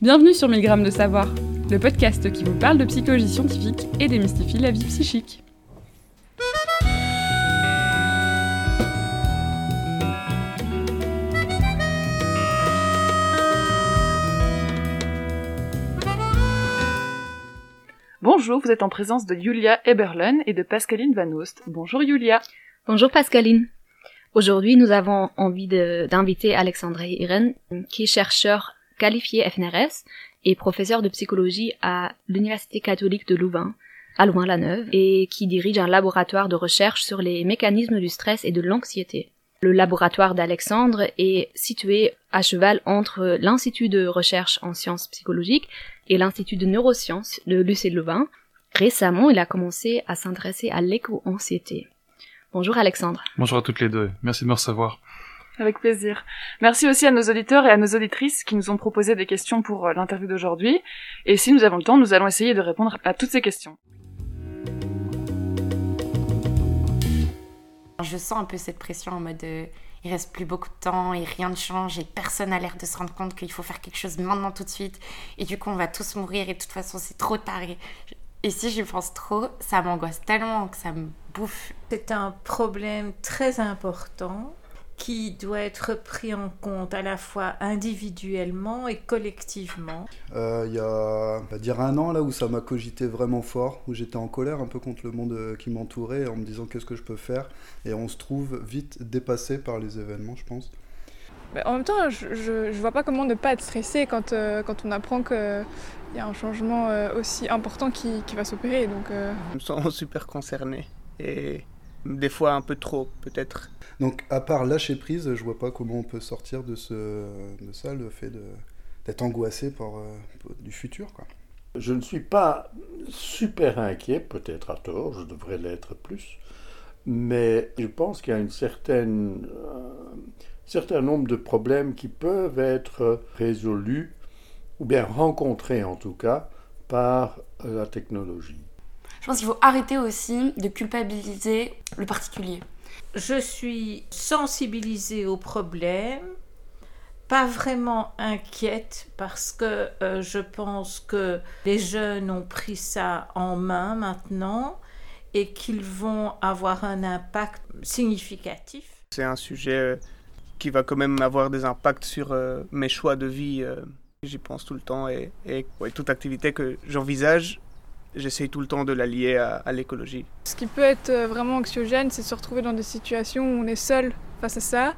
Bienvenue sur 1000 grammes de savoir, le podcast qui vous parle de psychologie scientifique et démystifie la vie psychique. Bonjour, vous êtes en présence de Julia Eberlen et de Pascaline Van Oost. Bonjour Julia. Bonjour Pascaline. Aujourd'hui, nous avons envie d'inviter Alexandre Irène, qui est chercheur qualifié FNRS et professeur de psychologie à l'Université catholique de Louvain, à Louvain-la-Neuve, et qui dirige un laboratoire de recherche sur les mécanismes du stress et de l'anxiété. Le laboratoire d'Alexandre est situé à cheval entre l'Institut de recherche en sciences psychologiques et l'Institut de neurosciences de l'UC Louvain. Récemment, il a commencé à s'intéresser à l'éco-anxiété. Bonjour Alexandre. Bonjour à toutes les deux. Merci de me recevoir. Avec plaisir. Merci aussi à nos auditeurs et à nos auditrices qui nous ont proposé des questions pour euh, l'interview d'aujourd'hui. Et si nous avons le temps, nous allons essayer de répondre à toutes ces questions. Je sens un peu cette pression en mode euh, il reste plus beaucoup de temps et rien ne change et personne n'a l'air de se rendre compte qu'il faut faire quelque chose maintenant tout de suite. Et du coup, on va tous mourir et de toute façon, c'est trop tard. Et si je pense trop, ça m'angoisse tellement que ça me bouffe. C'est un problème très important qui doit être pris en compte à la fois individuellement et collectivement. Euh, il y a, on va dire un an là où ça m'a cogité vraiment fort, où j'étais en colère un peu contre le monde euh, qui m'entourait, en me disant qu'est-ce que je peux faire, et on se trouve vite dépassé par les événements, je pense. en même temps, je, ne vois pas comment ne pas être stressé quand, euh, quand on apprend que il y a un changement aussi important qui, qui va s'opérer. Donc, euh. Je me sens super concerné et des fois un peu trop peut-être. Donc à part lâcher prise, je vois pas comment on peut sortir de, ce, de ça, le fait d'être angoissé par, euh, du futur. Quoi. Je ne suis pas super inquiet, peut-être à tort, je devrais l'être plus, mais je pense qu'il y a une certaine, un certain nombre de problèmes qui peuvent être résolus ou bien rencontré en tout cas par la technologie. Je pense qu'il faut arrêter aussi de culpabiliser le particulier. Je suis sensibilisée au problème, pas vraiment inquiète parce que euh, je pense que les jeunes ont pris ça en main maintenant et qu'ils vont avoir un impact significatif. C'est un sujet euh, qui va quand même avoir des impacts sur euh, mes choix de vie. J'y pense tout le temps et, toute activité que j'envisage, j'essaye tout le temps de la lier à, l'écologie. Ce qui peut être euh, vraiment anxiogène, c'est se retrouver dans des situations où on est seul face à ça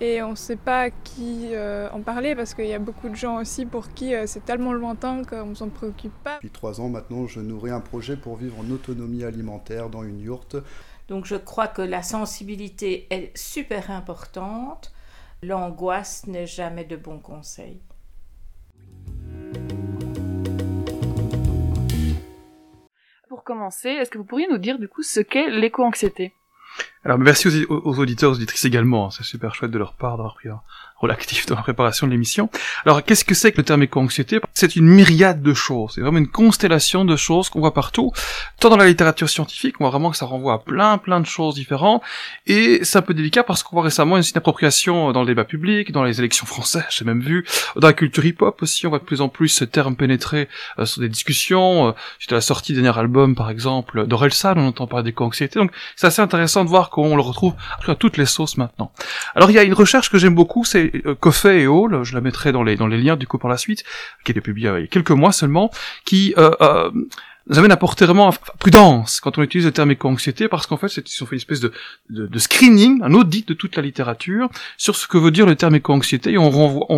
et on ne sait pas qui euh, en parler parce qu'il y a beaucoup de gens aussi pour qui euh, c'est tellement lointain qu'on ne s'en préoccupe pas. Depuis trois ans maintenant, je nourris un projet pour vivre en autonomie alimentaire dans une yourte. Donc je crois que la sensibilité est super importante. L'angoisse n'est jamais de bon conseil. Pour commencer, est-ce que vous pourriez nous dire du coup ce qu'est l'éco-anxiété? Alors merci aux, auditeurs, aux auditrices également, hein. c'est super chouette de leur part d'avoir pris un rôle actif dans la préparation de l'émission. Alors qu'est-ce que c'est que le terme éco-anxiété C'est une myriade de choses, c'est vraiment une constellation de choses qu'on voit partout, tant dans la littérature scientifique, on voit vraiment que ça renvoie à plein plein de choses différentes, et c'est un peu délicat parce qu'on voit récemment une, appropriation dans le débat public, dans les élections françaises, j'ai même vu, dans la culture hip-hop aussi, on voit de plus en plus ce terme pénétrer euh, sur des discussions, euh, suite à la sortie du dernier album par exemple d'Orelsan, on entend parler d'éco-anxiété, donc c'est assez intéressant de voir qu'on le retrouve à toutes les sauces maintenant. Alors il y a une recherche que j'aime beaucoup, c'est euh, Coffey et Hall, je la mettrai dans les dans les liens du coup par la suite, qui été publiée il y a quelques mois seulement, qui euh, euh, nous amène à porter vraiment prudence quand on utilise le terme éco-anxiété, parce qu'en fait, ils ont fait une espèce de, screening, un audit de toute la littérature sur ce que veut dire le terme éco-anxiété, et on,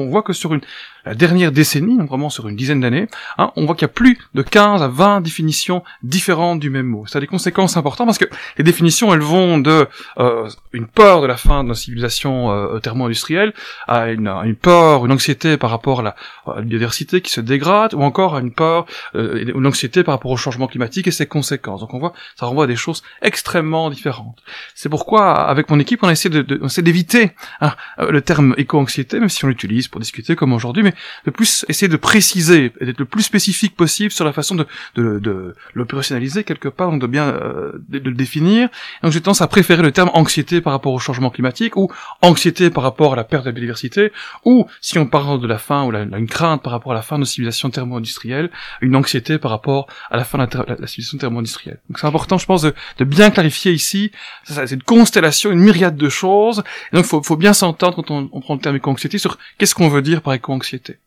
voit que sur une la dernière décennie, donc vraiment sur une dizaine d'années, hein, on voit qu'il y a plus de 15 à 20 définitions différentes du même mot. Ça a des conséquences importantes parce que les définitions, elles vont de euh, une peur de la fin de la civilisation euh, thermo-industrielle à une, une, peur, une anxiété par rapport à la, biodiversité qui se dégrade, ou encore à une peur, euh, une anxiété par rapport au changement climatique et ses conséquences. Donc on voit, ça renvoie à des choses extrêmement différentes. C'est pourquoi, avec mon équipe, on essaie de, de essaie d'éviter hein, le terme éco-anxiété, même si on l'utilise pour discuter comme aujourd'hui, mais de plus essayer de préciser et d'être le plus spécifique possible sur la façon de, de, de l'opérationnaliser quelque part, donc de bien euh, de, le définir. Donc j'ai tendance à préférer le terme anxiété par rapport au changement climatique ou anxiété par rapport à la perte de la biodiversité ou si on parle de la fin ou la, une crainte par rapport à la fin de nos civilisations thermo-industrielles, une anxiété par rapport à la la, la, civilisation thermo-industrielle. Donc c'est important, je pense, de, de, bien clarifier ici. C'est une constellation, une myriade de choses. Et donc faut, faut bien s'entendre quand on, on, prend le terme éco-anxiété sur qu'est-ce qu'on veut dire par éco-anxiété.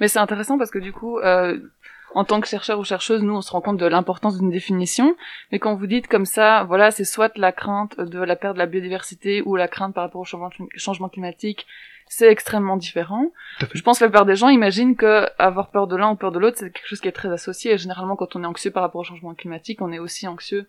Mais c'est intéressant parce que du coup, euh, en tant que chercheur ou chercheuse, nous, on se rend compte de l'importance d'une définition. Mais quand vous dites comme ça, voilà, c'est soit la crainte de la perte de la biodiversité ou la crainte par rapport au changement, climatique, c'est extrêmement différent. Je pense que la plupart des gens imaginent que avoir peur de l'un ou peur de l'autre, c'est quelque chose qui est très associé. Et généralement, quand on est anxieux par rapport au changement climatique, on est aussi anxieux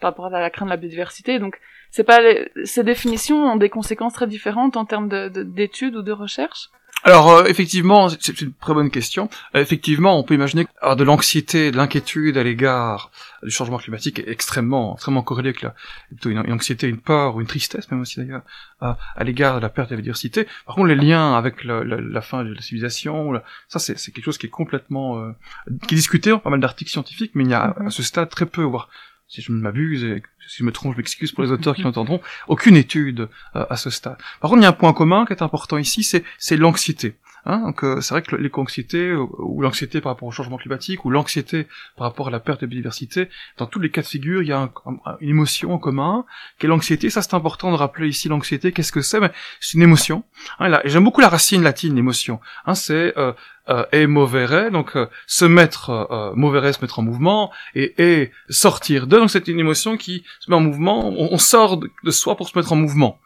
par rapport à la crainte de la biodiversité. Donc, c'est pas ces définitions ont des conséquences très différentes en termes d'études ou de recherche. Alors euh, effectivement, c'est une très bonne question. Effectivement, on peut imaginer avoir de l'anxiété, de l'inquiétude à l'égard du changement climatique extrêmement, extrêmement corrélé avec la, une, anxiété, une peur ou une tristesse même aussi d'ailleurs à, l'égard de la perte de la biodiversité. Par contre, les liens avec la, fin de la civilisation, ça c'est quelque chose qui est complètement euh, qui est discuté dans pas mal d'articles scientifiques, mais il y a à ce stade très peu, voire si je m'abuse, et si je me trompe, je m'excuse pour les auteurs qui l'entendront, aucune étude euh, à ce stade. Par contre, il y a un point commun qui est important ici, c'est l'anxiété. Hein, donc euh, c'est vrai que l'éco-anxiété, ou l'anxiété par rapport au changement climatique, ou l'anxiété par rapport à la perte de biodiversité, dans tous les cas de figure, il y a une émotion en commun, qui est l'anxiété. Ça c'est important de rappeler ici l'anxiété. Qu'est-ce que c'est? Ben, C'est une émotion. Hein, J'aime beaucoup la racine latine, l'émotion. Hein, c'est euh, euh, et movere, donc se mettre, euh, movere, se mettre en mouvement, et, et sortir de. Donc c'est une émotion qui se met en mouvement. On, sort de, de, soi pour se mettre en mouvement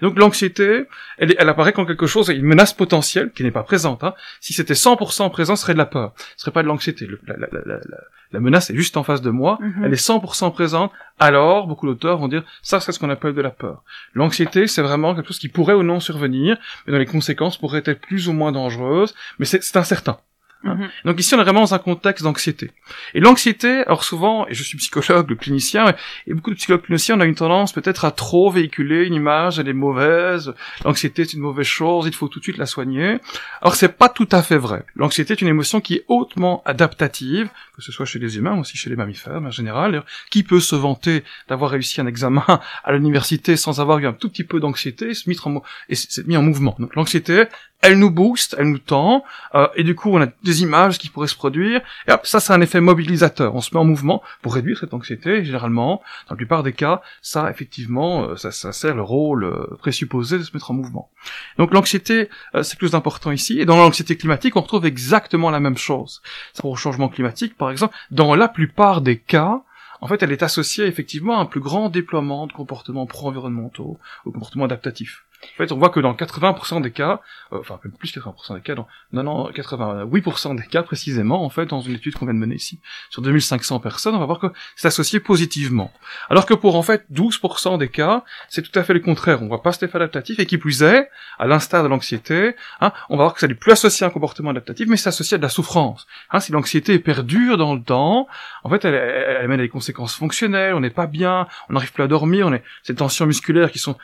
donc l'anxiété, elle, elle, apparaît comme quelque chose, une menace potentielle qui n'est pas présente. Hein. Si c'était 100% présent, ce serait de la peur, ce serait pas de l'anxiété. La, la, la, la, menace est juste en face de moi, mhm. elle est 100% présente. Alors, beaucoup d'auteurs vont dire, ça c'est ce qu'on appelle de la peur. L'anxiété, c'est vraiment quelque chose qui pourrait ou non survenir, mais dont les conséquences pourraient être plus ou moins dangereuses, mais c'est incertain. Hein. Mhm. Donc ici, on est vraiment dans un contexte d'anxiété. Et l'anxiété, alors souvent, et je suis psychologue, clinicien, et beaucoup de psychologues cliniciens, on a une tendance peut-être à trop véhiculer une image, elle est mauvaise, l'anxiété c'est une mauvaise chose, il faut tout de suite la soigner. Alors c'est pas tout à fait vrai. L'anxiété est une émotion qui est hautement adaptative, que ce soit chez les humains, ou aussi chez les mammifères en général. Qui peut se vanter d'avoir réussi un examen à l'université sans avoir eu un tout petit peu d'anxiété et se mettre en, et s'est mis en mouvement. Donc l'anxiété, elle nous booste, elle nous tend, euh, et du coup on a des images qui pourraient se produire, et hop, ça c'est un effet mobilisateur, on se met en mouvement pour réduire cette anxiété, et généralement, dans la plupart des cas, ça effectivement, euh, ça, sert le rôle euh, présupposé de se mettre en mouvement. Donc l'anxiété, c'est plus important ici, et dans l'anxiété climatique, on retrouve exactement la même chose. Pour le changement climatique, par exemple, dans la plupart des cas, en fait, elle est associée effectivement à un plus grand déploiement de comportements pro-environnementaux ou comportements adaptatifs. En fait, on voit que dans 80% des cas, euh, enfin même plus 80% des cas, dans non, non, 88% des cas précisément, en fait, dans une étude qu'on vient de mener ici, sur 2500 personnes, on va voir que c'est associé positivement. Alors que pour en fait 12% des cas, c'est tout à fait le contraire. On voit pas cet effet adaptatif et qui plus est, à l'instar de l'anxiété, hein, on va voir que ça n'est plus associé à un comportement adaptatif, mais c'est associé à de la souffrance. Hein, si l'anxiété perdure dans le temps, en fait, elle, elle, elle amène à des conséquences fonctionnelles, on n'est pas bien, on n'arrive plus à dormir, on est ces tensions musculaires qui sont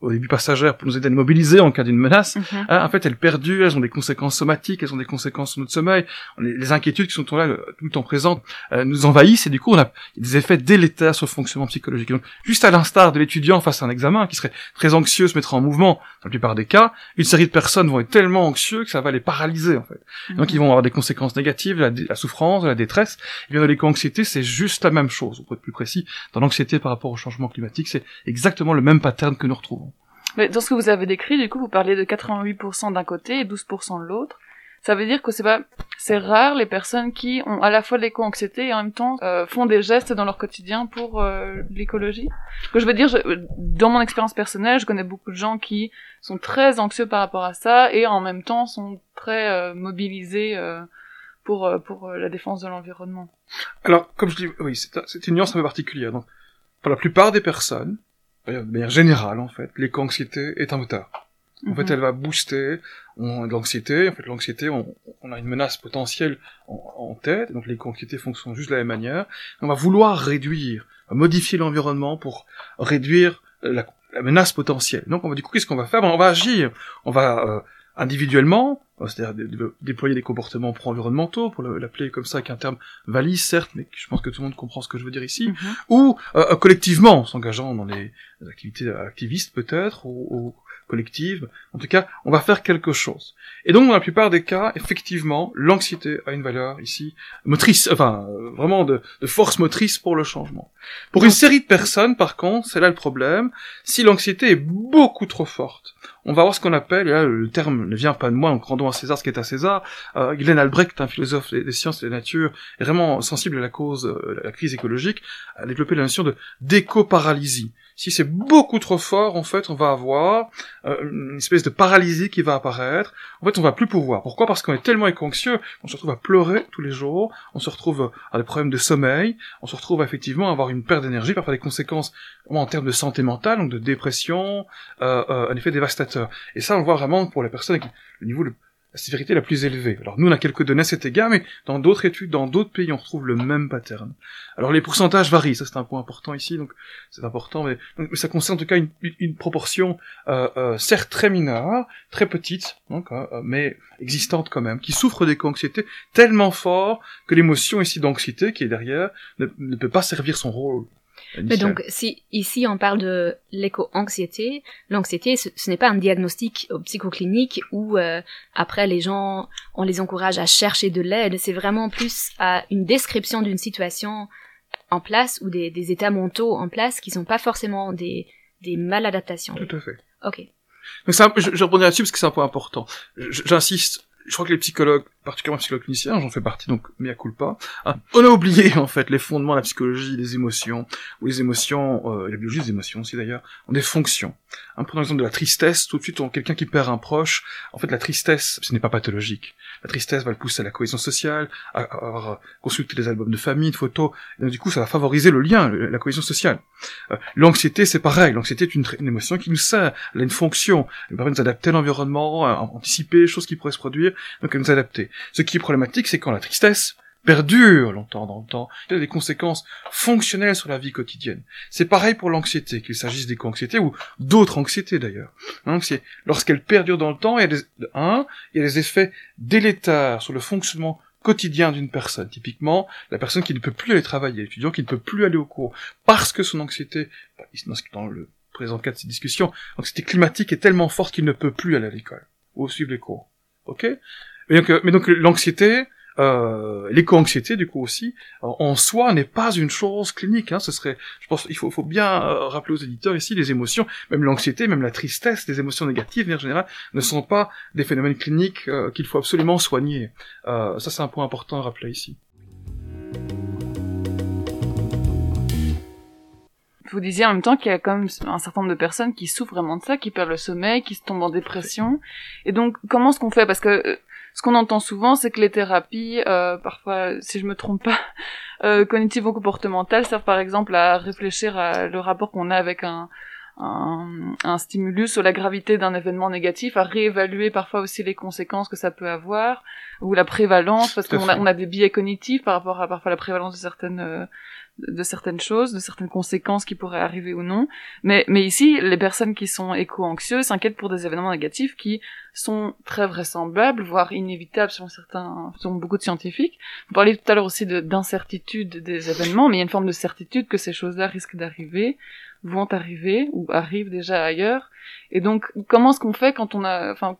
au début passagères pour nous aider à nous mobiliser en cas d'une menace, mhm. hein, en fait elles perdurent, elles ont des conséquences somatiques, elles ont des conséquences sur notre sommeil, les, inquiétudes qui sont là tout le temps présentes euh, nous envahissent et du coup on a des effets délétères sur le fonctionnement psychologique. Donc juste à l'instar de l'étudiant face à un examen qui serait très anxieux, se mettre en mouvement, dans la plupart des cas, une série de personnes vont être tellement anxieux que ça va les paralyser en fait. Donc ils vont avoir des conséquences négatives, la, la souffrance, la détresse. Et bien dans l'éco-anxiété c'est juste la même chose, pour être plus précis. Dans l'anxiété par rapport au changement climatique, c'est exactement le même pattern que nous retrouvons. Mais dans ce que vous avez décrit, du coup, vous parlez de 88% d'un côté et 12% de l'autre. Ça veut dire que c'est pas, c'est rare les personnes qui ont à la fois l'éco-anxiété et en même temps euh, font des gestes dans leur quotidien pour euh, l'écologie. Que je veux dire, dans mon expérience personnelle, je connais beaucoup de gens qui sont très anxieux par rapport à ça et en même temps sont très euh, mobilisés pour pour la défense de l'environnement. Alors, comme je dis, oui, c'est une nuance un peu particulière. Donc, pour la plupart des personnes, de manière générale en fait, l'éco-anxiété est un moteur. En fait, Mhm. elle va booster l'anxiété. En fait, l'anxiété, on, on a une menace potentielle en, en tête, donc l'éco-anxiété fonctionne juste de la même manière. On va vouloir réduire, modifier l'environnement pour réduire euh, la, la menace potentielle. Donc, on va du coup, qu'est-ce qu'on va faire? Ben, On va agir. On va euh, individuellement, euh, c'est-à-dire dé- dé- déployer des comportements pro-environnementaux, pour le- l'appeler comme ça, avec un terme valise, certes, mais je pense que tout le monde comprend ce que je veux dire ici, Mhm. ou euh, collectivement, en s'engageant dans des activités activistes peut-être, ou, ou collectives. En tout cas, on va faire quelque chose. Et donc, dans la plupart des cas, effectivement, l'anxiété a une valeur ici motrice, enfin, euh, vraiment de, force motrice pour le changement. Pour une série de personnes, par contre, c'est là le problème, si l'anxiété est beaucoup trop forte, on va avoir ce qu'on appelle, et là le terme ne vient pas de moi, donc rendons à César ce qui est à César, euh, Glenn Albrecht, un philosophe des, des sciences et de la nature, est vraiment sensible à la cause, euh, la crise écologique, a développé la notion de d'éco-paralysie. Si c'est beaucoup trop fort, en fait, on va avoir euh, une espèce de paralysie qui va apparaître. En fait, on va plus pouvoir. Pourquoi? Parce qu'on est tellement éco-anxieux, on se retrouve à pleurer tous les jours, on se retrouve à des problèmes de sommeil, on se retrouve effectivement à avoir une perte d'énergie, parfois des conséquences en termes de santé mentale, donc de dépression, euh, euh, un effet dévastateur. Et ça, on le voit vraiment pour les personnes avec le niveau de la sévérité la plus élevée. Alors nous, on a quelques données à cet égard, mais dans d'autres études, dans d'autres pays, on retrouve le même pattern. Alors les pourcentages varient, ça c'est un point important ici, donc c'est important, mais, ça concerne en tout cas une, proportion euh, euh, certes très mineure, très petite, donc, euh, euh, mais existante quand même, qui souffre d'éco-anxiété tellement fort que l'émotion ici d'anxiété qui est derrière ne peut pas servir son rôle. Mais donc, si ici on parle de l'éco-anxiété, l'anxiété, ce, ce n'est pas un diagnostic euh, psychoclinique où euh, après les gens, on les encourage à chercher de l'aide. C'est vraiment plus à une description d'une situation en place ou des, des états mentaux en place qui sont pas forcément des, des maladaptations. Tout à fait. Ok. Mais ça, je, je rebondis là-dessus parce que c'est un point important. J'insiste, je crois que les psychologues, particulièrement les psychologues cliniciens, j'en fais partie, donc mea culpa, hein, on a oublié en fait les fondements de la psychologie, des émotions, où les émotions, euh, la biologie des émotions aussi d'ailleurs, ont des fonctions. Hein, prenons l'exemple de la tristesse, tout de suite, on quelqu'un qui perd un proche, en fait la tristesse, ce n'est pas pathologique. La tristesse va le pousser à la cohésion sociale, à, avoir euh, consulté des albums de famille, de photos, et donc du coup ça va favoriser le lien, la cohésion sociale. Euh, L'anxiété c'est pareil, l'anxiété est une, émotion qui nous sert, elle a une fonction, elle permet de nous adapter à l'environnement, anticiper les choses qui pourraient se produire, donc à nous adapter. Ce qui est problématique, c'est quand la tristesse perdure longtemps dans le temps, il y a des conséquences fonctionnelles sur la vie quotidienne. C'est pareil pour l'anxiété, qu'il s'agisse d'éco-anxiété ou d'autres anxiétés d'ailleurs. Lorsqu'elle perdure dans le temps, il y a des, de un, il y a des effets délétères sur le fonctionnement quotidien d'une personne. Typiquement, la personne qui ne peut plus aller travailler, l'étudiant qui ne peut plus aller au cours, parce que son anxiété, dans le présent cas de cette discussion, l'anxiété climatique est tellement forte qu'il ne peut plus aller à l'école ou suivre les cours. Ok mais donc, euh, mais donc l'anxiété, euh, l'éco-anxiété du coup aussi, en en soi n'est pas une chose clinique. Hein, ce serait, je pense, il faut, faut bien euh, rappeler aux éditeurs ici, les émotions, même l'anxiété, même la tristesse, les émotions négatives en général, ne sont pas des phénomènes cliniques euh, qu'il faut absolument soigner. Euh, ça c'est un point important à rappeler ici. Vous disiez en même temps qu'il y a quand même un certain nombre de personnes qui souffrent vraiment de ça, qui perdent le sommeil, qui se tombent en dépression. Et donc, comment est-ce qu'on fait? Parce que euh, ce qu'on entend souvent, c'est que les thérapies, euh, parfois, si je me trompe pas, euh, cognitivo-comportementales servent par exemple à réfléchir à le rapport qu'on a avec un, un, un stimulus ou la gravité d'un événement négatif, à réévaluer parfois aussi les conséquences que ça peut avoir, ou la prévalence, parce qu'on a, on a des biais cognitifs par rapport à parfois la prévalence de certaines... euh, de certaines choses, de certaines conséquences qui pourraient arriver ou non. Mais, mais ici, les personnes qui sont éco-anxieuses s'inquiètent pour des événements négatifs qui sont très vraisemblables, voire inévitables selon certains, selon beaucoup de scientifiques. Vous parliez tout à l'heure aussi de- d'incertitude des événements, mais il y a une forme de certitude que ces choses-là risquent d'arriver, vont arriver, ou arrivent déjà ailleurs. Et donc, comment est-ce qu'on fait quand on a, enfin,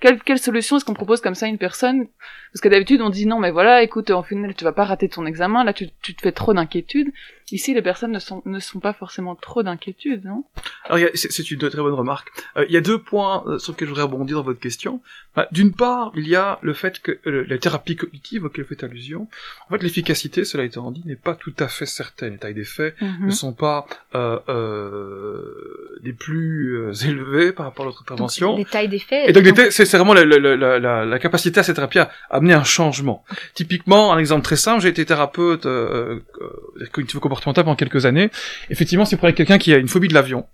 quelle, quelle solution est-ce qu'on propose comme ça à une personne? Parce que d'habitude, on dit non, mais voilà, écoute, en final, tu vas pas rater ton examen, là, tu, tu te fais trop d'inquiétude. Ici, les personnes ne sont, ne sont pas forcément trop d'inquiétude, non? Alors, c'est une très bonne remarque. Euh, il y a deux points euh, sur lesquels je voudrais rebondir dans votre question. Bah, D'une part, il y a le fait que euh, la thérapie cognitive auquel vous faites allusion, en fait, l'efficacité, cela étant dit, n'est pas tout à fait certaine. Les tailles des faits ne sont pas euh, des plus euh, par rapport à notre intervention. les tailles des faits. Et donc, c'est vraiment la, la, la, la, la capacité à cette thérapie à amener un changement. Typiquement, un exemple très simple, j'ai été thérapeute euh, euh, cognitivo-comportemental pendant quelques années. Effectivement, si vous prenez quelqu'un qui a une phobie de l'avion,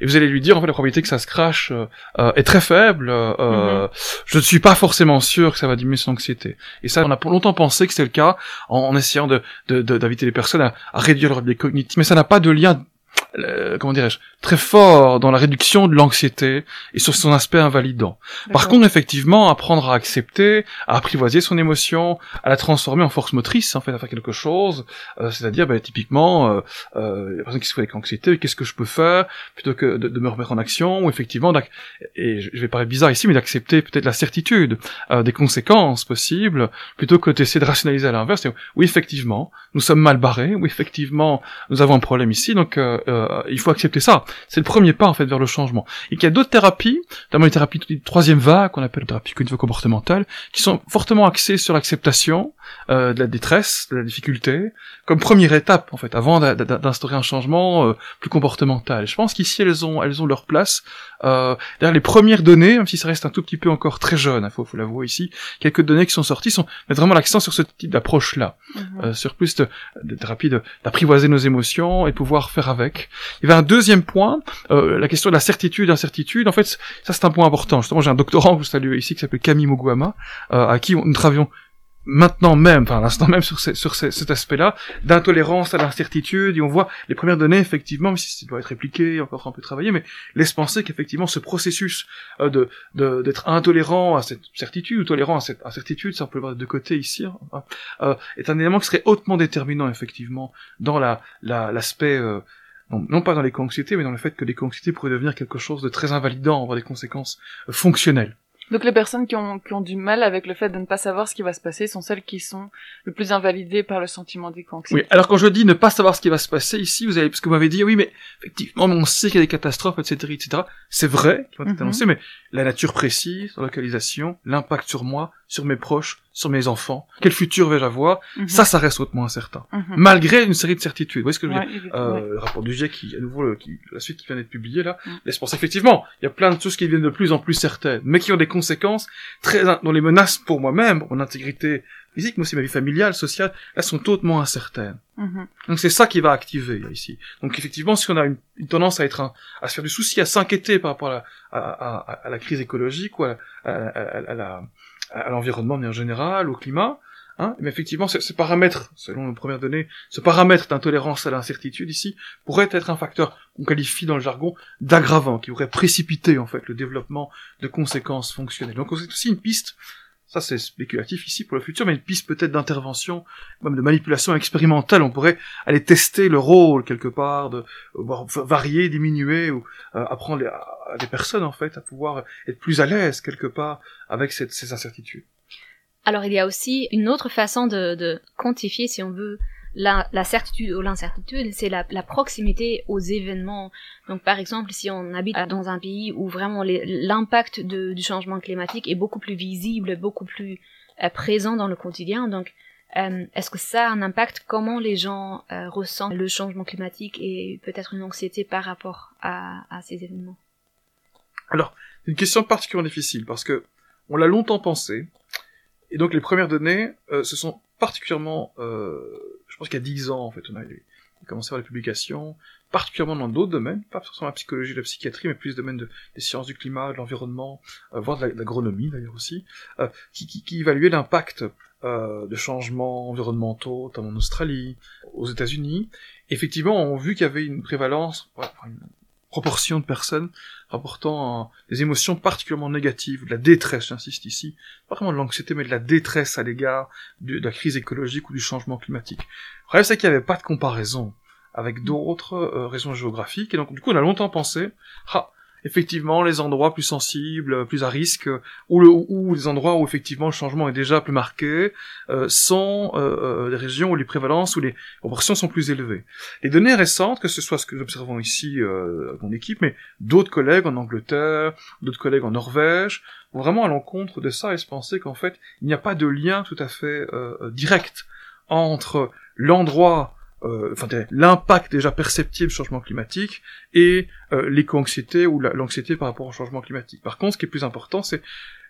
et vous allez lui dire, en fait, la probabilité que ça se crache euh, euh est très faible, euh, mm-hmm. je ne suis pas forcément sûr que ça va diminuer son anxiété. Et ça, on a pour longtemps pensé que c'était le cas en, en essayant de d'inviter les personnes à, à réduire leur biais cognitif. Mais ça n'a pas de lien euh, comment dirais-je, très fort dans la réduction de l'anxiété et sur son aspect invalidant. Par contre, effectivement, apprendre à accepter, à apprivoiser son émotion, à la transformer en force motrice, en fait, à faire quelque chose, euh, c'est-à-dire, ben, typiquement, euh, euh, la personne qui se fait avec anxiété, qu'est-ce que je peux faire plutôt que de, de me remettre en action, ou effectivement, et je vais paraître bizarre ici, mais d'accepter peut-être la certitude euh, des conséquences possibles, plutôt que d'essayer de rationaliser à l'inverse. Oui, effectivement, nous sommes mal barrés, oui, effectivement, nous avons un problème ici, donc euh, euh, il faut accepter ça. C'est le premier pas en fait vers le changement. Et qu'il y a d'autres thérapies, notamment les thérapies de troisième vague qu'on appelle thérapie cognitivo-comportementale, qui sont fortement axées sur l'acceptation euh, de la détresse, de la difficulté, comme première étape en fait, avant d'instaurer un changement euh, plus comportemental. je pense qu'ici elles ont elles ont leur place. Euh, D'ailleurs les premières données, même si ça reste un tout petit peu encore très jeune, il hein, faut, faut l'avouer ici, quelques données qui sont sorties sont mettent vraiment l'accent sur ce type d'approche là, mhm. euh, sur plus de, de thérapie d'apprivoiser nos émotions et pouvoir faire avec. Il y avait un deuxième point, euh, la question de la certitude, incertitude. En fait, ça c'est un point important. Justement, j'ai un doctorant que vous saluez ici qui s'appelle Camille Muguama, euh, à qui nous travaillons maintenant même, enfin à l'instant même sur, sur cet aspect-là, d'intolérance à l'incertitude, et on voit les premières données, effectivement, même si ça doit être répliqué, encore un peu travaillé, mais laisse penser qu'effectivement ce processus euh, de d'être intolérant à cette certitude, ou tolérant à cette incertitude, ça on peut le voir de côtés ici, hein, euh, est un élément qui serait hautement déterminant, effectivement, dans la l'aspect... euh, non, pas dans l'éco-anxiété, mais dans le fait que l'éco-anxiété pourrait devenir quelque chose de très invalidant, avoir des conséquences euh, fonctionnelles. Donc les personnes qui ont, qui ont du mal avec le fait de ne pas savoir ce qui va se passer sont celles qui sont le plus invalidées par le sentiment d'éco-anxiété. Oui, alors quand je dis ne pas savoir ce qui va se passer ici, vous avez, parce que vous m'avez dit, oui, mais effectivement, on sait qu'il y a des catastrophes, etc., etc. C'est vrai, qui vont être mhm. annoncées, mais la nature précise, la localisation, l'impact sur moi, sur mes proches, sur mes enfants, quel futur vais-je avoir, mhm. ça, ça reste hautement incertain. Mhm. Malgré une série de certitudes. Vous voyez ce que je veux dire? Euh, Le rapport du GIEC, qui, à nouveau, le, qui, la suite qui vient d'être publiée là, mm. laisse penser effectivement, il y a plein de choses qui deviennent de plus en plus certaines, mais qui ont des conséquences très, dont les menaces pour moi-même, mon intégrité physique, mais aussi ma vie familiale, sociale, là, sont hautement incertaines. Mhm. Donc c'est ça qui va activer ici. Donc effectivement, si on a une, tendance à être un, à se faire du souci, à s'inquiéter par rapport à la, à, à, la crise écologique ou à, à la à l'environnement en général, au climat, hein, mais effectivement, ce, paramètre, selon nos premières données, ce paramètre d'intolérance à l'incertitude ici pourrait être un facteur qu'on qualifie dans le jargon d'aggravant, qui aurait précipité en fait le développement de conséquences fonctionnelles. Donc c'est aussi une piste ça c'est spéculatif ici pour le futur, mais une piste peut-être d'intervention, même de manipulation expérimentale. On pourrait aller tester le rôle quelque part, de varier, diminuer, ou euh, apprendre à, des personnes en fait à pouvoir être plus à l'aise quelque part avec ces incertitudes. Alors il y a aussi une autre façon de, de quantifier, si on veut, la, la certitude ou l'incertitude, c'est la, la, proximité aux événements. Donc par exemple, si on habite dans un pays où vraiment l'impact du changement climatique est beaucoup plus visible, beaucoup plus euh, présent dans le quotidien, donc euh, est-ce que ça a un impact? Comment les gens euh, ressentent le changement climatique et peut-être une anxiété par rapport à, à ces événements? Alors, c'est une question particulièrement difficile parce que on l'a longtemps pensé, et donc les premières données euh, se sont particulièrement euh, pense qu'il y a dix ans, en fait, on a, commencé à voir les publications, particulièrement dans d'autres domaines, pas forcément la psychologie, la psychiatrie, mais plus domaine de, des sciences du climat, de l'environnement, euh, voire de l'agronomie d'ailleurs aussi, euh, qui, qui, qui évaluait l'impact euh, de changements environnementaux, notamment en Australie, aux États-Unis. Effectivement, on a vu qu'il y avait une prévalence, une proportion de personnes rapportant des émotions particulièrement négatives, de la détresse, j'insiste ici, pas vraiment de l'anxiété, mais de la détresse à l'égard de, la crise écologique ou du changement climatique. Le problème, c'est qu'il n'y avait pas de comparaison avec d'autres euh, raisons géographiques, et donc du coup on a longtemps pensé, ah, effectivement les endroits plus sensibles, plus à risque, ou, le, ou les endroits où effectivement le changement est déjà plus marqué, euh, sont euh, euh, des régions où les prévalences ou les proportions sont plus élevées. Les données récentes, que ce soit ce que nous observons ici euh, mon équipe, mais d'autres collègues en Angleterre, d'autres collègues en Norvège, vont vraiment à l'encontre de ça et se penser qu'en fait il n'y a pas de lien tout à fait euh, direct entre l'endroit euh, enfin l'impact déjà perceptible du changement climatique et euh, l'éco-anxiété ou l'anxiété par rapport au changement climatique. Par contre, ce qui est plus important, c'est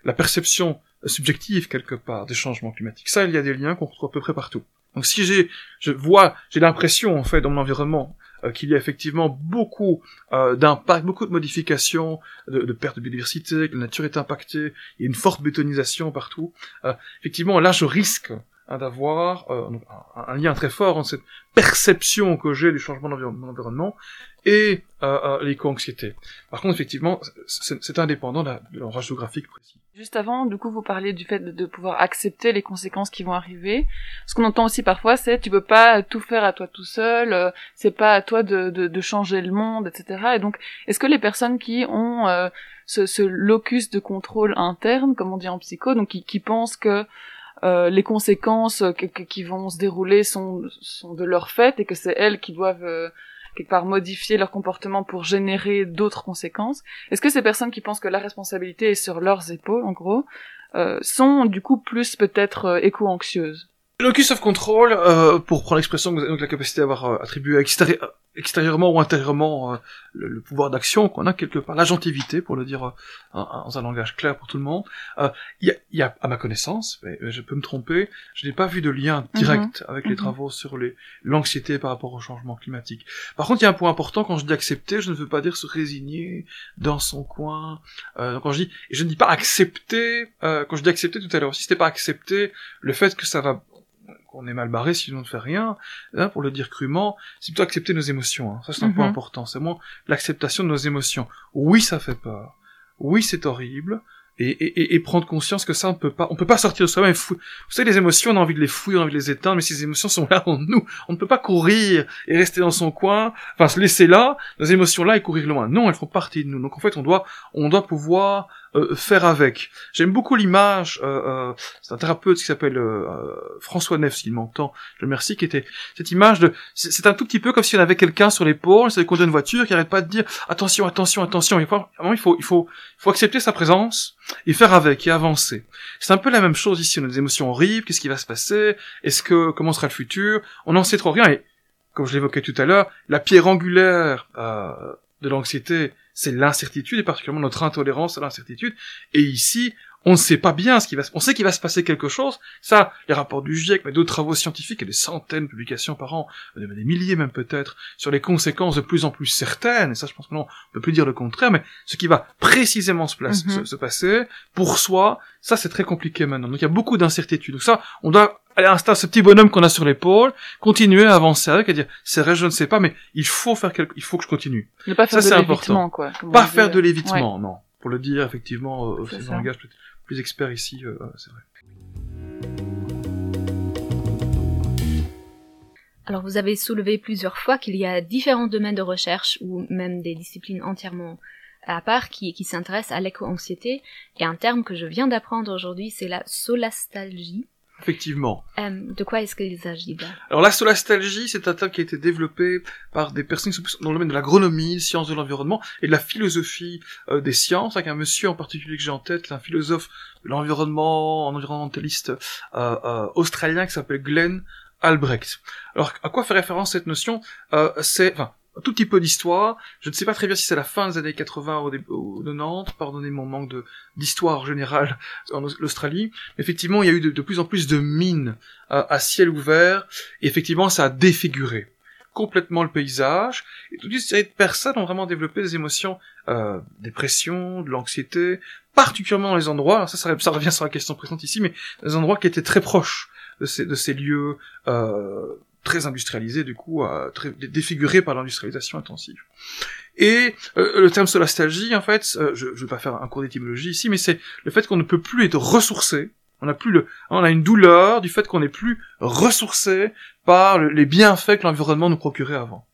la perception subjective quelque part des changements climatiques. Ça, il y a des liens qu'on retrouve à peu près partout. Donc si j'ai, je vois, j'ai l'impression en fait dans mon environnement euh, qu'il y a effectivement beaucoup euh, d'impact, beaucoup de modifications, de, de, perte de biodiversité, que la nature est impactée, il y a une forte bétonisation partout. Euh, effectivement, là, je risque d'avoir euh, un, lien très fort entre cette perception que j'ai du changement d'environnement et euh, euh, l'éco-anxiété. Par contre, effectivement, c'est indépendant de l'endroit géographique précis. Juste avant, du coup, vous parlez du fait de, pouvoir accepter les conséquences qui vont arriver. Ce qu'on entend aussi parfois, c'est tu peux pas tout faire à toi tout seul, euh, c'est pas à toi de, de, de, changer le monde, etc. Et donc, est-ce que les personnes qui ont ce, ce, locus de contrôle interne, comme on dit en psycho, donc qui, qui pensent que euh, les conséquences qui vont se dérouler sont, sont de leur fait et que c'est elles qui doivent euh, quelque part modifier leur comportement pour générer d'autres conséquences. Est-ce que ces personnes qui pensent que la responsabilité est sur leurs épaules, en gros, euh, sont du coup plus peut-être éco-anxieuses? Locus of control, pour prendre l'expression que vous avez la capacité d'avoir attribué extérieur, extérieurement ou intérieurement euh, le, pouvoir d'action qu'on a quelque part, l'agentivité pour le dire euh, dans un langage clair pour tout le monde. Euh, il y, a, à ma connaissance, mais je peux me tromper, je n'ai pas vu de lien direct mhm. avec les mhm. travaux sur les l'anxiété par rapport au changement climatique. Par contre, il y a un point important quand je dis accepter, je ne veux pas dire se résigner dans son coin. quand je dis, et je ne dis pas accepter, quand je dis accepter tout à l'heure aussi, c'était pas accepter le fait que ça va qu'on est mal barré si on ne fait rien, pour le dire crûment, c'est plutôt accepter nos émotions. Hein. Ça, c'est un point mhm. important. C'est moins l'acceptation de nos émotions. Oui, ça fait peur. Oui, c'est horrible. Et, et, et, prendre conscience que ça, on peut pas, on peut pas sortir de soi-même. Vous savez, les émotions, on a envie de les fouiller, on a envie de les éteindre, mais ces émotions sont là en nous. On ne peut pas courir et rester dans son coin, enfin se laisser là, nos émotions là et courir loin. Non, elles font partie de nous. Donc en fait, on doit, on doit pouvoir euh, faire avec. J'aime beaucoup l'image, euh, euh, c'est un thérapeute qui s'appelle François Neff, s'il m'entend, je le remercie, qui était cette image de, c'est un tout petit peu comme si on avait quelqu'un sur l'épaule, c'est conduire une voiture qui arrête pas de dire attention, attention, attention. Il faut, il faut, il faut accepter sa présence et faire avec et avancer. C'est un peu la même chose ici. On a des émotions horribles. Qu'est-ce qui va se passer? Est-ce que comment sera le futur? On n'en sait trop rien. Et comme je l'évoquais tout à l'heure, la pierre angulaire euh, de l'anxiété, c'est l'incertitude et particulièrement notre intolérance à l'incertitude. Et ici, on ne sait pas bien ce qui va se, on sait qu'il va se passer quelque chose. Ça, les rapports du GIEC, mais d'autres travaux scientifiques et des centaines de publications par an, des milliers même peut-être, sur les conséquences de plus en plus certaines. Et ça, je pense que non, on peut plus dire le contraire, mais ce qui va précisément se, mhm. se, passer pour soi, ça c'est très compliqué maintenant. Donc il y a beaucoup d'incertitudes. Donc ça, on doit aller à ce petit bonhomme qu'on a sur l'épaule, continuer à avancer avec, à dire, c'est vrai, je ne sais pas, mais il faut faire quelque, il faut que je continue. Ne pas faire ça, de l'évitement, quoi. Pas faire de l'évitement, non. Pour le dire, effectivement, euh, c'est un langage plus expert ici, euh, c'est vrai. Alors vous avez soulevé plusieurs fois qu'il y a différents domaines de recherche ou même des disciplines entièrement à part qui, qui s'intéressent à l'éco-anxiété et un terme que je viens d'apprendre aujourd'hui c'est la solastalgie. Effectivement. Euh, de quoi est-ce qu'il s'agit Alors la solastalgie, c'est un terme qui a été développé par des personnes qui sont dans le domaine de l'agronomie, sciences de l'environnement et de la philosophie euh, des sciences, avec un monsieur en particulier que j'ai en tête, un philosophe de l'environnement, un environnementaliste euh, euh, australien qui s'appelle Glenn Albrecht. Alors à quoi fait référence cette notion? Euh, C'est, enfin, un tout petit peu d'histoire. Je ne sais pas très bien si c'est la fin des années 80 ou, ou 90, pardonnez mon manque d'histoire générale en Australie. Effectivement, il y a eu de, plus en plus de mines euh, à ciel ouvert, et effectivement, ça a défiguré complètement le paysage, et toute une série de personnes ont vraiment développé des émotions, euh, dépression, de l'anxiété, particulièrement dans les endroits, ça, ça, revient sur la question présente ici, mais des endroits qui étaient très proches de ces, de ces lieux euh, très industrialisé du coup, euh, très défiguré par l'industrialisation intensive. Et euh, le terme solastalgie, en fait, euh, je, je vais pas faire un cours d'étymologie ici, mais c'est le fait qu'on ne peut plus être ressourcé. On a plus le, on a une douleur du fait qu'on n'est plus ressourcé par les bienfaits que l'environnement nous procurait avant.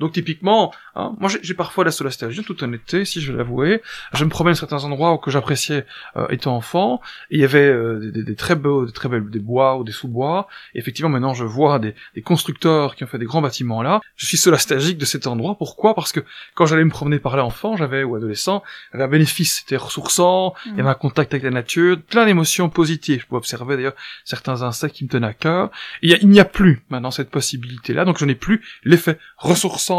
Donc typiquement, hein, moi j'ai parfois la solastalgie, toute honnêteté, si je vais l'avouer. Je me promène à certains endroits que j'appréciais euh, étant enfant, et il y avait euh, des, des, très beaux, des très belles, des bois ou des sous-bois. Et effectivement, maintenant je vois des, des, constructeurs qui ont fait des grands bâtiments là. Je suis solastalgique de cet endroit. Pourquoi? Parce que quand j'allais me promener par là enfant, j'avais ou adolescent, j'avais un bénéfice, c'était ressourçant, il y avait un contact avec la nature, plein d'émotions positives. Je peux observer d'ailleurs certains insectes qui me tenaient à cœur. Et il n'y a, a, plus maintenant cette possibilité-là, donc je n'ai plus l'effet ressourçant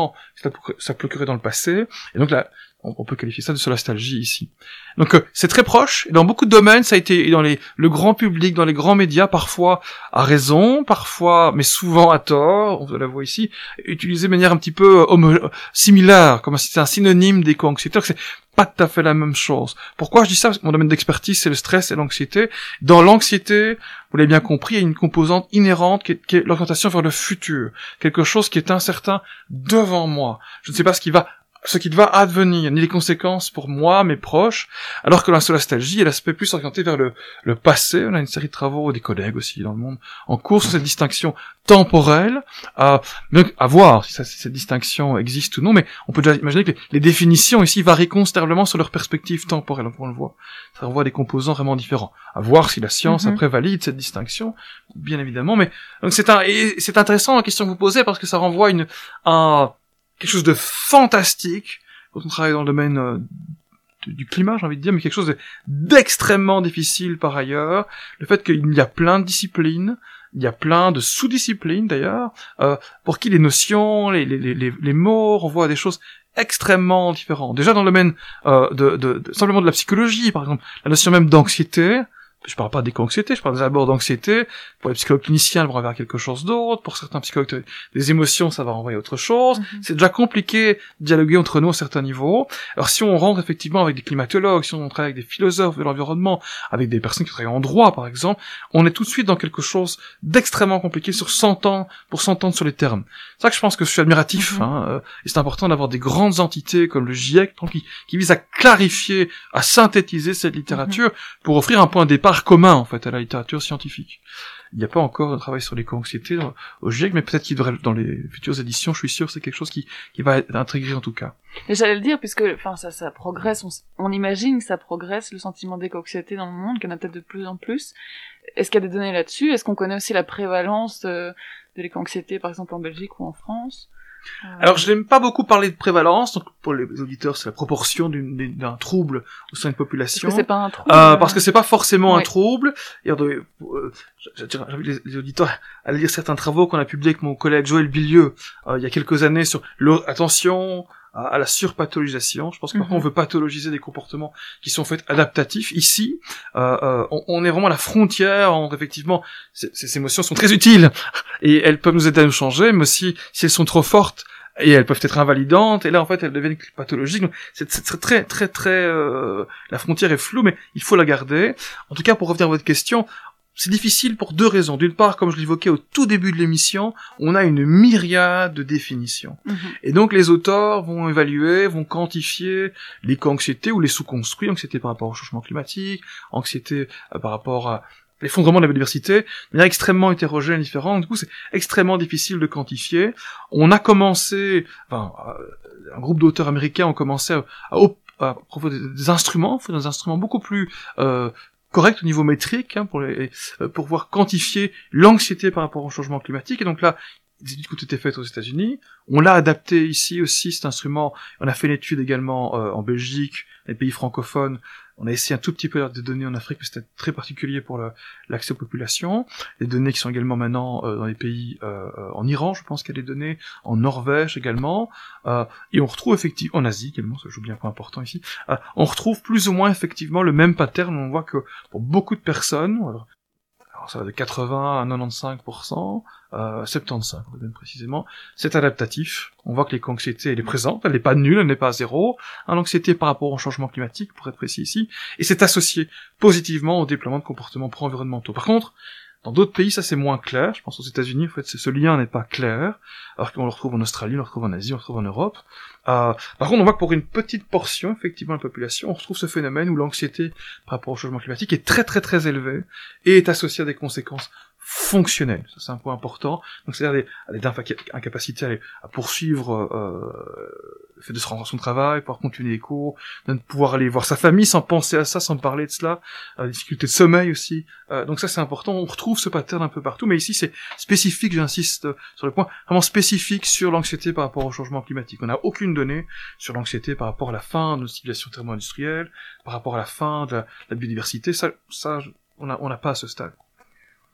ça procurait dans le passé. Et donc là, on, peut qualifier ça de solastalgie ici. Donc euh, c'est très proche. Et dans beaucoup de domaines, ça a été dans les, le grand public, dans les grands médias, parfois à raison, parfois, mais souvent à tort. On la voit ici, utilisé de manière un petit peu euh, similaire, comme si c'était un synonyme d'éco-anxiété. C'est pas tout à fait la même chose. Pourquoi je dis ça? Parce que mon domaine d'expertise, c'est le stress et l'anxiété. Dans l'anxiété, vous l'avez bien compris, il y a une composante inhérente qui est, qui est l'orientation vers le futur. Quelque chose qui est incertain devant moi. Je ne sais pas ce qui va ce qui va advenir, ni les conséquences pour moi, mes proches, alors que la solastalgie est l'aspect plus orienté vers le, le passé. On a une série de travaux, des collègues aussi dans le monde, en cours sur cette distinction temporelle, à, à voir si cette distinction existe ou non, mais on peut déjà imaginer que les, définitions ici varient considérablement sur leur perspective temporelle, donc on le voit. Ça renvoie des composants vraiment différents. À voir si la science mhm. après valide cette distinction, bien évidemment, mais donc c'est un, c'est intéressant la question que vous posez parce que ça renvoie une, à, quelque chose de fantastique quand on travaille dans le domaine euh, du climat, j'ai envie de dire, mais quelque chose d'extrêmement difficile par ailleurs. Le fait qu'il y a plein de disciplines, il y a plein de sous-disciplines d'ailleurs, euh, pour qui les notions, les, les, les, les mots renvoient à des choses extrêmement différentes. Déjà dans le domaine euh, de, de, de, simplement de la psychologie, par exemple, la notion même d'anxiété, je parle pas d'éco-anxiété, je parle d'abord d'anxiété. Pour les psychologues cliniciens, elle va vers quelque chose d'autre. Pour certains psychologues des émotions, ça va renvoyer autre chose. Mhm. C'est déjà compliqué de dialoguer entre nous à certains niveaux. Alors si on rentre effectivement avec des climatologues, si on travaille avec des philosophes de l'environnement, avec des personnes qui travaillent en droit par exemple, on est tout de suite dans quelque chose d'extrêmement compliqué sur 100 ans, pour s'entendre sur les termes. C'est ça que je pense que je suis admiratif. Mhm. hein, euh, et c'est important d'avoir des grandes entités comme le GIEC qui, qui visent à clarifier, à synthétiser cette littérature mhm. pour offrir un point de départ commun en fait à la littérature scientifique. Il n'y a pas encore de travail sur l'éco-anxiété au GIEC, mais peut-être qu'il devrait dans les futures éditions, je suis sûr, c'est quelque chose qui, qui va être intégré en tout cas. Et j'allais le dire, puisque enfin ça, ça progresse, on, imagine que ça progresse, le sentiment d'éco-anxiété dans le monde, qu'il y en a peut-être de plus en plus. Est-ce qu'il y a des données là-dessus? Est-ce qu'on connaît aussi la prévalence de, de l'éco-anxiété, par exemple en Belgique ou en France? Euh, Alors, je n'aime pas beaucoup parler de prévalence. Donc, pour les auditeurs, c'est la proportion d'un trouble au sein d'une population. Parce que c'est pas un trouble. Euh, parce que c'est pas forcément un trouble. Euh, j'invite les, les, auditeurs à lire certains travaux qu'on a publiés avec mon collègue Joël Bilieu euh, il y a quelques années sur l'attention, à, la surpathologisation. Je pense que parfois on mhm. veut pathologiser des comportements qui sont faits adaptatifs. Ici, euh, euh, on, on, est vraiment à la frontière entre effectivement ces, émotions sont très utiles et elles peuvent nous aider à nous changer, mais aussi si elles sont trop fortes et elles peuvent être invalidantes et là en fait elles deviennent pathologiques. C'est très très très euh, la frontière est floue, mais il faut la garder. En tout cas, pour revenir à votre question, c'est difficile pour deux raisons. D'une part, comme je l'évoquais au tout début de l'émission, on a une myriade de définitions. Mhm. Et donc les auteurs vont évaluer, vont quantifier les anxiétés ou les sous-construits, anxiété par rapport au changement climatique, anxiété euh, par rapport à l'effondrement de la biodiversité, de manière extrêmement hétérogène, différente. Du coup, c'est extrêmement difficile de quantifier. On a commencé, enfin, euh, un groupe d'auteurs américains ont commencé à, à, proposer des instruments, des instruments beaucoup plus euh, correct au niveau métrique hein, pour, les, euh, pour pouvoir quantifier l'anxiété par rapport au changement climatique. Et donc là, ont été faites aux États-Unis. On l'a adapté ici aussi, cet instrument. On a fait une étude également euh, en Belgique, les pays francophones, on a essayé un tout petit peu de données en Afrique, mais c'était très particulier pour l'accès aux populations. Les données qui sont également maintenant euh, dans les pays, euh, euh, en Iran, je pense qu'il y a des données, en Norvège également, et on retrouve effectivement, en Asie également, ça joue bien un point important ici, on retrouve plus ou moins effectivement le même pattern, on voit que pour beaucoup de personnes, ça va de 80 à 95%, euh, 75 précisément, c'est adaptatif. On voit que l'éco-anxiété, elle est présente, elle n'est pas nulle, elle n'est pas à zéro. L'anxiété par rapport au changement climatique, pour être précis ici, et c'est associé positivement au déploiement de comportements pro-environnementaux. Par contre, dans d'autres pays, ça c'est moins clair. Je pense aux États-Unis, en fait, ce lien n'est pas clair. Alors qu'on le retrouve en Australie, on le retrouve en Asie, on le retrouve en Europe. Euh, par contre, on voit que pour une petite portion, effectivement, de la population, on retrouve ce phénomène où l'anxiété par rapport au changement climatique est très très très élevée et est associée à des conséquences fonctionnel. Ça, c'est un point important. Donc, c'est-à-dire des, des incapacités à, poursuivre euh, le fait de se rendre à son travail, pouvoir continuer les cours, de pouvoir aller voir sa famille sans penser à ça, sans parler de cela, euh, difficultés de sommeil aussi. Euh, donc ça, c'est important. On retrouve ce pattern un peu partout, mais ici, c'est spécifique, j'insiste sur le point, vraiment spécifique sur l'anxiété par rapport au changement climatique. On n'a aucune donnée sur l'anxiété par rapport à la fin de nos civilisations thermo-industrielles, par rapport à la fin de la, biodiversité. Ça, ça on n'a on pas à ce stade.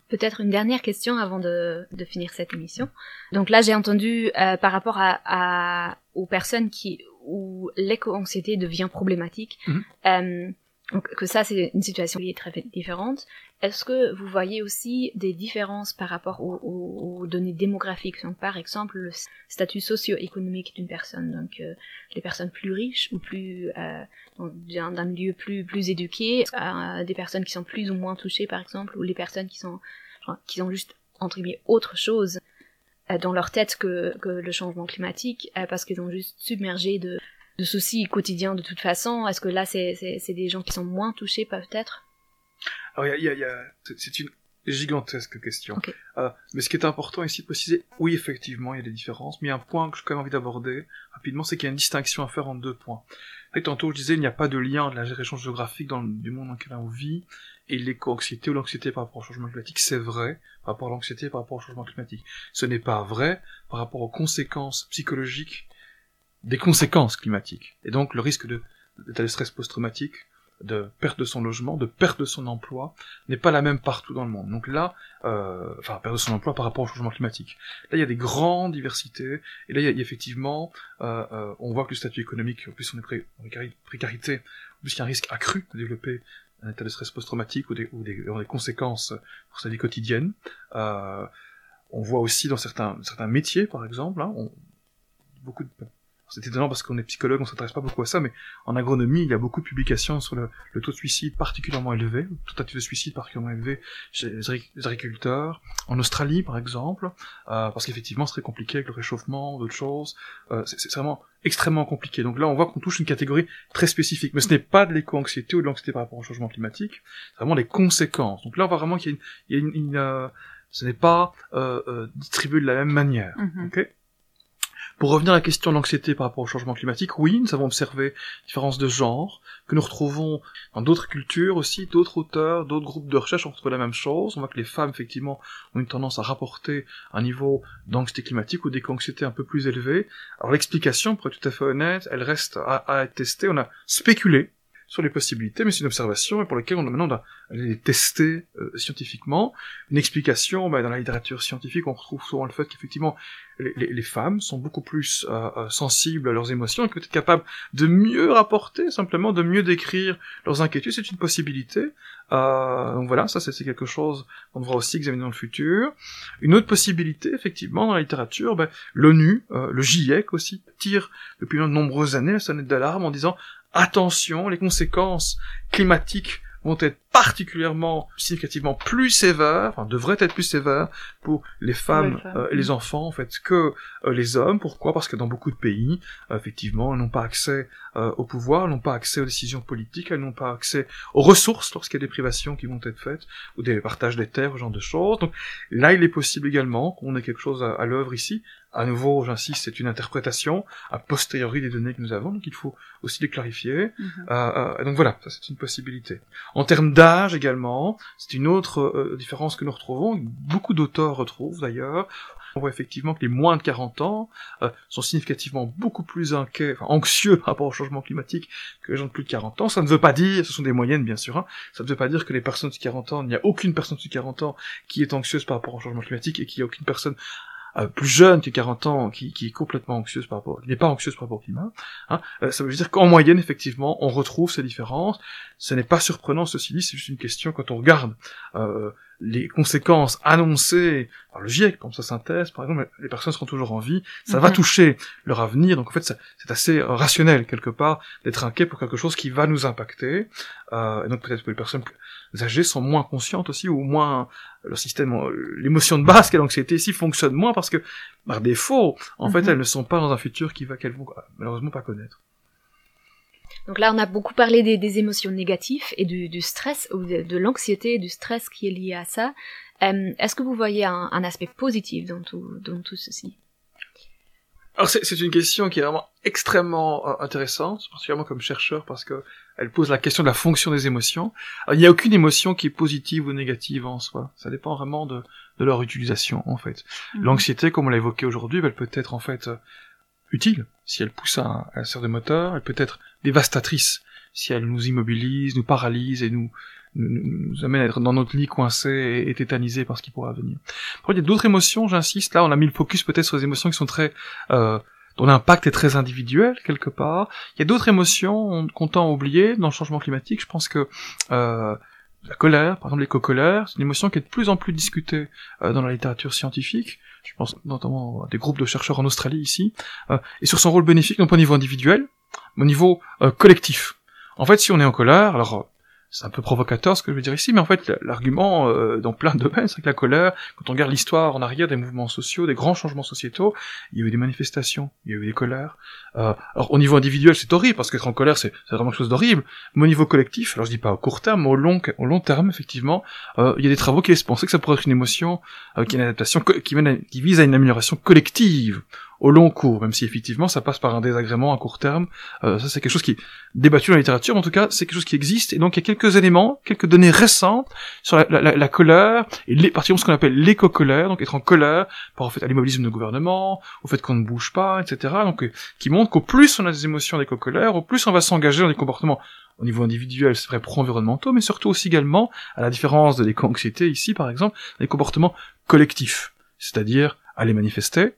Peut-être une dernière question avant de, de finir cette émission. Donc là, j'ai entendu euh, par rapport à, à, aux personnes qui où l'éco-anxiété devient problématique. Mhm. Euh, donc que ça, c'est une situation qui est très différente. Est-ce que vous voyez aussi des différences par rapport aux, données démographiques? Donc par exemple, le statut socio-économique d'une personne. Donc euh, les personnes plus riches ou plus euh, d'un milieu plus plus éduqué, euh, des personnes qui sont plus ou moins touchées par exemple, ou les personnes qui sont qui ont juste entre guillemets autre chose euh, dans leur tête que, que le changement climatique euh, parce qu'ils ont juste submergé de de soucis quotidiens de toute façon? Est-ce que là, c'est des gens qui sont moins touchés, peut-être? Alors, il y a, y a, c'est une gigantesque question. Euh, mais ce qui est important ici de préciser, oui, effectivement, il y a des différences, mais il y a un point que j'ai quand même envie d'aborder rapidement, c'est qu'il y a une distinction à faire en deux points. Et tantôt, je disais, il n'y a pas de lien de la région géographique dans le, du monde dans lequel on vit et l'éco-anxiété ou l'anxiété par rapport au changement climatique, c'est vrai par rapport à l'anxiété par rapport au changement climatique. Ce n'est pas vrai par rapport aux conséquences psychologiques des conséquences climatiques. Et donc le risque de d'état de stress post-traumatique, de perte de son logement, de perte de son emploi, n'est pas la même partout dans le monde. Donc là, euh, enfin, perte de son emploi par rapport au changement climatique. Là, il y a des grandes diversités, et là, il y a, effectivement, euh, euh, on voit que le statut économique, en plus on est en précarité, en plus il y a un risque accru de développer un état de stress post-traumatique ou des, ou des, des, conséquences pour sa vie quotidienne. Euh, on voit aussi dans certains, certains métiers, par exemple, hein, on, beaucoup de c'est étonnant parce qu'on est psychologue, on s'intéresse pas beaucoup à ça, mais en agronomie, il y a beaucoup de publications sur le, taux de suicide particulièrement élevé, le taux de suicide particulièrement élevé chez les agriculteurs, en Australie par exemple, euh, parce qu'effectivement c'est très compliqué avec le réchauffement, d'autres choses, euh, c'est vraiment extrêmement compliqué. Donc là on voit qu'on touche une catégorie très spécifique, mais ce n'est pas de l'éco-anxiété ou de l'anxiété par rapport au changement climatique, c'est vraiment les conséquences. Donc là on voit vraiment qu'il y a une... Euh, ce n'est pas distribué de la même manière. Mm pour revenir à la question de l'anxiété par rapport au changement climatique, oui, nous avons observé différences de genre, que nous retrouvons dans d'autres cultures aussi, d'autres auteurs, d'autres groupes de recherche, on retrouve la même chose. On voit que les femmes, effectivement, ont une tendance à rapporter un niveau d'anxiété climatique ou d'éco-anxiété un peu plus élevé. Alors l'explication, pour être tout à fait honnête, elle reste à, à être testée. On a spéculé sur les possibilités, mais c'est une observation et pour laquelle on maintenant les tester euh, scientifiquement. Une explication, bah, dans la littérature scientifique, on retrouve souvent le fait qu'effectivement les, les, femmes sont beaucoup plus euh, euh, sensibles à leurs émotions et peut-être capables de mieux rapporter, simplement de mieux décrire leurs inquiétudes. C'est une possibilité. donc voilà, ça c'est quelque chose qu'on devra aussi examiner dans le futur. Une autre possibilité, effectivement, dans la littérature, bah, l'ONU, le GIEC aussi, tire depuis de nombreuses années la sonnette d'alarme en disant attention, les conséquences climatiques vont être particulièrement significativement plus sévères, enfin devraient être plus sévères pour les femmes, euh, et les enfants en fait que euh, les hommes. Pourquoi? Parce que dans beaucoup de pays, euh, effectivement, elles n'ont pas accès au pouvoir, elles n'ont pas accès aux décisions politiques, elles n'ont pas accès aux ressources lorsqu'il y a des privations qui vont être faites ou des partages des terres, ce genre de choses. Donc là, il est possible également qu'on ait quelque chose à l'œuvre ici à nouveau, j'insiste, c'est une interprétation a posteriori des données que nous avons, donc il faut aussi les clarifier. Mhm. Euh, euh, donc voilà, ça c'est une possibilité. En termes d'âge également, c'est une autre euh, différence que nous retrouvons, beaucoup d'auteurs retrouvent d'ailleurs. On voit effectivement que les moins de 40 ans sont significativement beaucoup plus inquiets, enfin, anxieux par rapport au changement climatique que les gens de plus de 40 ans. Ça ne veut pas dire, ce sont des moyennes bien sûr, hein, ça ne veut pas dire que les personnes de 40 ans, il n'y a aucune personne de 40 ans qui est anxieuse par rapport au changement climatique et qu'il n'y a aucune personne euh, plus jeune que 40 ans, qui, qui est complètement anxieuse par rapport, qui n'est pas anxieuse par rapport au climat, hein, euh, ça veut dire qu'en moyenne, effectivement, on retrouve ces différences. Ce n'est pas surprenant, ceci dit, c'est juste une question quand on regarde euh, les conséquences annoncées par le GIEC, comme sa synthèse, par exemple, les personnes seront toujours en vie, ça va mhm. toucher leur avenir, donc en fait, c'est assez rationnel, quelque part, d'être inquiet pour quelque chose qui va nous impacter, euh, et donc peut-être que les personnes âgées sont moins conscientes aussi, ou moins leur système, euh, l'émotion de base qu'est l'anxiété ici fonctionne moins parce que par défaut, en fait, mhm. elles ne sont pas dans un futur qui va qu'elles vont malheureusement pas connaître. Donc là, on a beaucoup parlé des, des émotions négatives et du, du stress, ou de, de l'anxiété, du stress qui est lié à ça. Euh, Est-ce que vous voyez un, un, aspect positif dans tout, dans tout ceci? Alors c'est une question qui est vraiment extrêmement euh, intéressante, particulièrement comme chercheur, parce que elle pose la question de la fonction des émotions. Alors, il n'y a aucune émotion qui est positive ou négative en soi. Ça dépend vraiment de, de leur utilisation, en fait. Mmh. L'anxiété, comme on l'a évoqué aujourd'hui, elle peut être en fait euh, utile si elle pousse à, à un de moteur. Elle peut être dévastatrice si elle nous immobilise, nous paralyse et nous nous, nous amène à être dans notre lit coincé et, tétanisé par ce qui pourra venir. Après, il y a d'autres émotions, j'insiste, là on a mis le focus peut-être sur les émotions qui sont très... Euh, dont l'impact est très individuel quelque part. Il y a d'autres émotions qu'on tend à oublier dans le changement climatique. Je pense que euh, la colère, par exemple l'éco-colère, c'est une émotion qui est de plus en plus discutée euh, dans la littérature scientifique. Je pense notamment à des groupes de chercheurs en Australie ici, euh, et sur son rôle bénéfique non pas au niveau individuel, mais au niveau euh, collectif. En fait, si on est en colère, alors c'est un peu provocateur ce que je veux dire ici, mais en fait l'argument euh, dans plein de domaines, c'est que la colère, quand on regarde l'histoire en arrière des mouvements sociaux, des grands changements sociétaux, il y a eu des manifestations, il y a eu des colères. Euh, alors au niveau individuel c'est horrible, parce qu'être en colère c'est vraiment quelque chose d'horrible, mais au niveau collectif, alors je dis pas au court terme, mais au long, au long terme effectivement, euh, il y a des travaux qui laissent penser que ça pourrait être une émotion, euh, qui est une adaptation, qui, mène qui vise à une amélioration collective au long cours, même si effectivement ça passe par un désagrément à court terme. Euh, ça c'est quelque chose qui est débattu dans la littérature, mais en tout cas c'est quelque chose qui existe, et donc il y a quelques éléments, quelques données récentes sur la, la, la colère, et les, particulièrement ce qu'on appelle l'éco-colère, donc être en colère par au fait à l'immobilisme de gouvernement, au fait qu'on ne bouge pas, etc. Donc euh, qui montre qu'au plus on a des émotions d'éco-colère, au plus on va s'engager dans des comportements au niveau individuel, c'est vrai pro-environnementaux, mais surtout aussi également, à la différence de l'éco-anxiété ici par exemple, des comportements collectifs, c'est-à-dire aller manifester,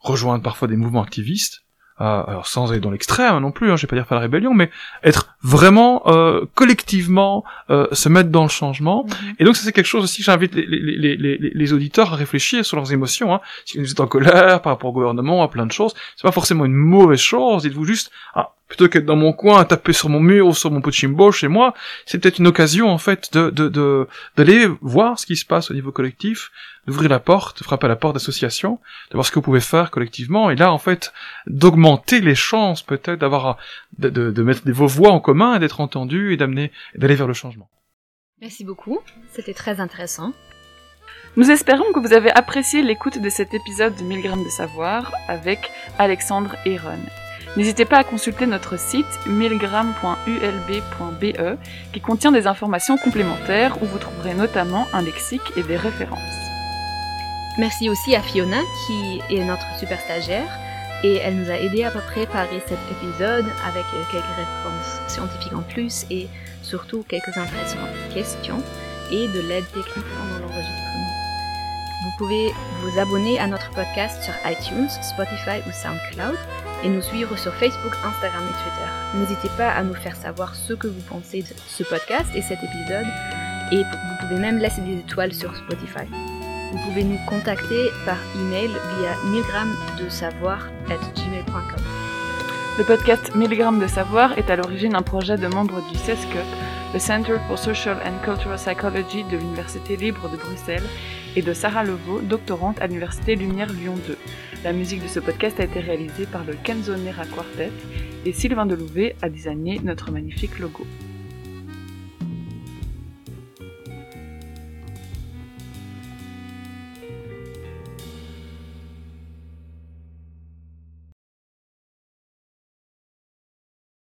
rejoindre parfois des mouvements activistes, euh, alors sans aller dans l'extrême non plus, hein, je vais pas dire faire la rébellion, mais être vraiment euh, collectivement euh, se mettre dans le changement. Mm-hmm. Et donc ça c'est quelque chose aussi que j'invite les, les, les, les, auditeurs à réfléchir sur leurs émotions. Hein. Si vous êtes en colère par rapport au gouvernement, à plein de choses, c'est pas forcément une mauvaise chose. Dites-vous juste, ah, plutôt qu'être dans mon coin à taper sur mon mur ou sur mon pot de chimbo chez moi, c'est peut-être une occasion en fait de de d'aller voir ce qui se passe au niveau collectif, d'ouvrir la porte, de frapper à la porte d'associations, de voir ce que vous pouvez faire collectivement, et là en fait d'augmenter les chances peut-être d'avoir de, de, de, mettre vos voix en commun et d'être entendu et d'amener d'aller vers le changement. Merci beaucoup, c'était très intéressant. Nous espérons que vous avez apprécié l'écoute de cet épisode de 1000 grammes de savoir avec Alexandre Aaron. N'hésitez pas à consulter notre site milgram.ulb.be qui contient des informations complémentaires où vous trouverez notamment un lexique et des références. Merci aussi à Fiona qui est notre super stagiaire et elle nous a aidé à préparer cet épisode avec quelques références scientifiques en plus et surtout quelques intéressantes questions et de l'aide technique pendant l'enregistrement. Vous pouvez vous abonner à notre podcast sur iTunes, Spotify ou SoundCloud et nous suivre sur Facebook, Instagram et Twitter. N'hésitez pas à nous faire savoir ce que vous pensez de ce podcast et cet épisode et vous pouvez même laisser des étoiles sur Spotify. Vous pouvez nous contacter par email via gmail.com. Le podcast 1000 de savoir est à l'origine un projet de membres du CESCE, le Center for Social and Cultural Psychology de l'Université libre de Bruxelles, et de Sarah Levaux, doctorante à l'Université Lumière Lyon 2. La musique de ce podcast a été réalisée par le Kenzonera Quartet et Sylvain Delouvet a designé notre magnifique logo.